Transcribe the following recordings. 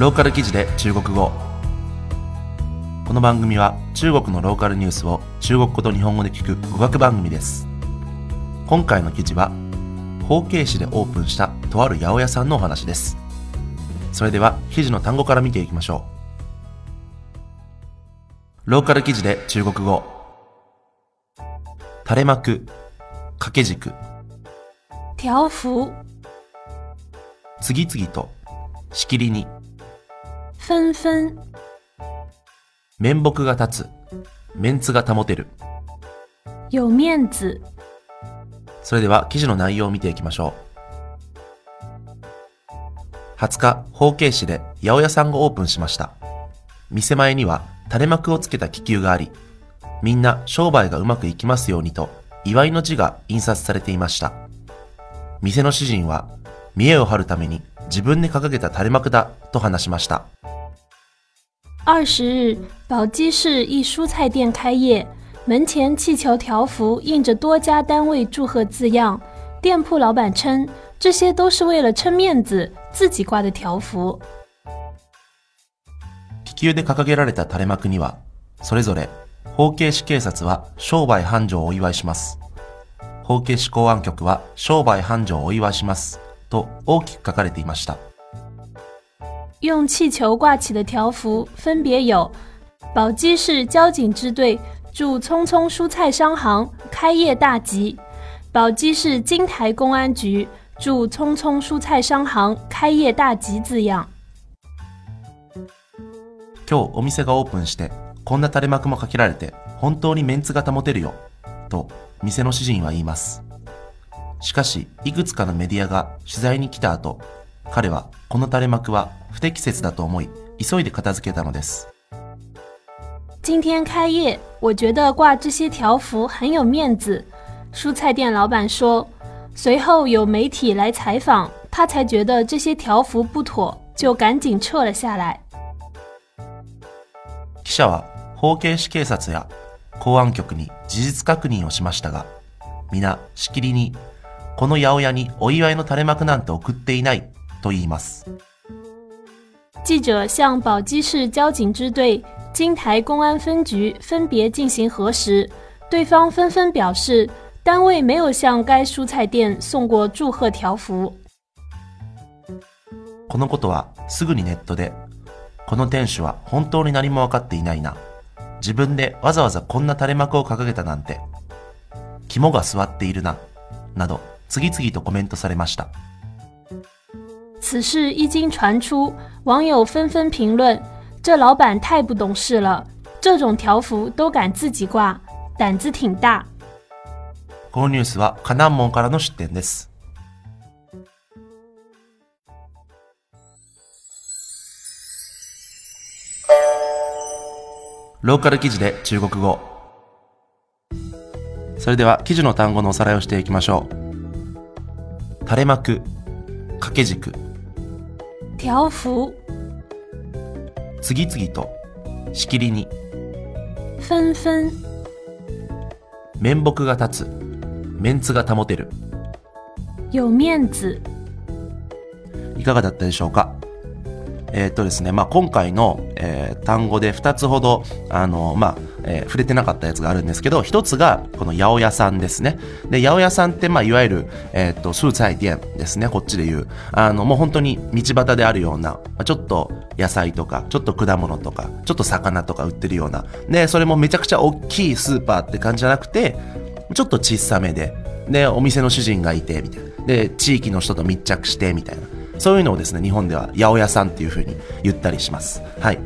ローカル記事で中国語。この番組は中国のローカルニュースを中国語と日本語で聞く語学番組です。今回の記事は法慶市でオープンしたとある八百屋さんのお話です。それでは記事の単語から見ていきましょう。ローカル記事で中国語。垂れ幕掛け軸。条幅、次々としきりに纷纷、面目が立つメンツが保てる有面子、それでは記事の内容を見ていきましょう。20日、法慶市で八百屋さんがオープンしました。店前には垂れ幕をつけた気球があり、みんな商売がうまくいきますようにと、祝いの字が印刷されていました。店の主人は、見栄を張るために自分で掲げた垂れ幕だと話しました。二十日，宝鸡市一蔬菜店开业，门前气球条幅印着多家单位祝贺字样。店铺老板称，这些都是为了撑面子自己挂的条幅。気球で掲げられた垂れ幕には、それぞれ、法慶市警察は商売繁盛をお祝いします。法慶市公安局は商売繁盛をお祝いします。と大きく書かれていました。 用气球挂起的条幅分别有：宝鸡市交警支队祝匆匆蔬菜商行开业大吉；宝鸡市金台公安局祝匆匆蔬菜商行开业大吉字样。今日お店がオープンして、こんな垂れ幕もかけられて、本当にメンツが保てるよ。と、店の主人は言います。しかし、いくつかのメディアが取材に来た後、 彼はこの垂れ幕は不適切だと思い、急いで片付けたのです。今天开业，我觉得挂这些条幅很有面子。蔬菜店老板说，随后有媒体来采访，他才觉得这些条幅不妥，就赶紧撤了下来。記者は法慶市警察や公安局に事実確認をしましたが、皆しきりに、この八百屋にお祝いの垂れ幕なんて送っていないと言います。记者向宝鸡市交警支队、金台公安分局分别进行核实，对方纷纷表示，单位没有向该蔬菜店送过祝贺条幅。このことはすぐにネットで、この店主は本当に何も分かっていないな。自分でわざわざこんな垂れ幕を掲げたなんて。肝が据わっているな。など、次々とコメントされました。此事一经传出，网友纷纷评论：“这老板太不懂事了，这种条幅都敢自己挂，胆子挺大。このニュースはカナン門からの出展です。ローカル記事で中国語。それでは記事の単語のおさらいをしていきましょう。垂れ幕、掛け軸、”条幅、次々と、しきりに、纷纷、面目が立つ、メンツが保てる。有面子、いかがだったでしょうか？えーっとですね、まあ、今回の、えー単語で2つほど、あの、まあ、えー触れてなかったやつがあるんですけど、1つが、この八百屋さんですね。で、八百屋さんって、まあ、いわゆる、えっーっと、蔬菜店ですね、こっちで言う。あの、もう本当に道端であるような、まあちょっと野菜とか、ちょっと果物とか、ちょっと魚とか売ってるような。で、それもめちゃくちゃ大きいスーパーって感じじゃなくて、ちょっと小さめで、で、お店の主人がいて、みたいな。で、地域の人と密着して、みたいな。そういうのをですね、日本では八百屋さんっていう風に言ったりします。はい。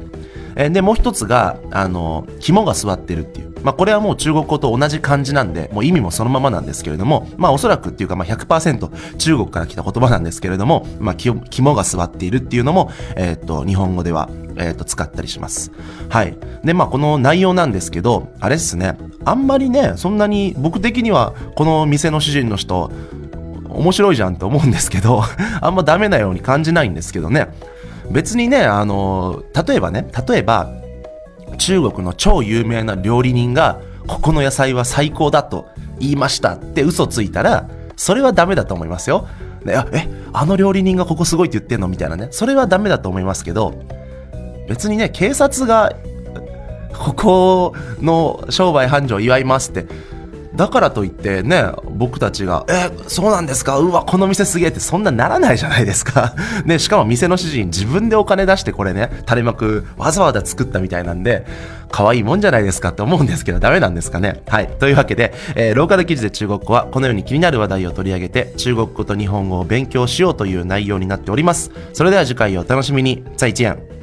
えーで、もう一つが、あの、肝が据わってるっていう。まあ、これはもう中国語と同じ漢字なんで、もう意味もそのままなんですけれども、まあ、おそらくっていうか、まあ、100%中国から来た言葉なんですけれども、まあ、肝が据わっているっていうのも、えーっと、日本語では、えーっと、使ったりします。はい。で、まあ、この内容なんですけど、あれですね、あんまりね、そんなに僕的には、この店の主人の人、面白いじゃんって思うんですけど、あんまダメなように感じないんですけどね。別にね、あの、例えばね、例えば、中国の超有名な料理人が、ここの野菜は最高だと言いましたって嘘ついたら、それはダメだと思いますよ。ね、え、あの料理人がここすごいって言ってんのみたいなね。それはダメだと思いますけど、別にね、警察が、ここの商売繁盛祝いますって、だからといってね、僕たちが、え、そうなんですか？うわ、この店すげえってそんなならないじゃないですか。ね、しかも店の主人自分でお金出してこれね、垂れ幕わざわざ作ったみたいなんで、可愛いもんじゃないですかって思うんですけど、ダメなんですかね？はい。というわけで、えーローカル記事で中国語はこのように気になる話題を取り上げて、中国語と日本語を勉強しようという内容になっております。それでは次回をお楽しみに。再见。